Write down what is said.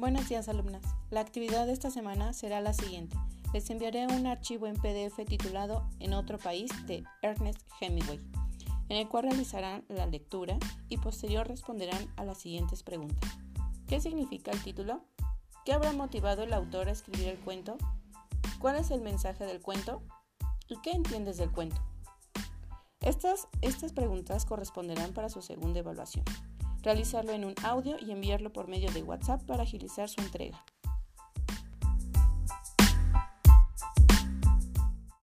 Buenos días alumnas. La actividad de esta semana será la siguiente. Les enviaré un archivo en PDF titulado En otro país de Ernest Hemingway, en el cual realizarán la lectura y posterior responderán a las siguientes preguntas. ¿Qué significa el título? ¿Qué habrá motivado el autor a escribir el cuento? ¿Cuál es el mensaje del cuento? ¿Y qué entiendes del cuento? Estas, estas preguntas corresponderán para su segunda evaluación realizarlo en un audio y enviarlo por medio de WhatsApp para agilizar su entrega.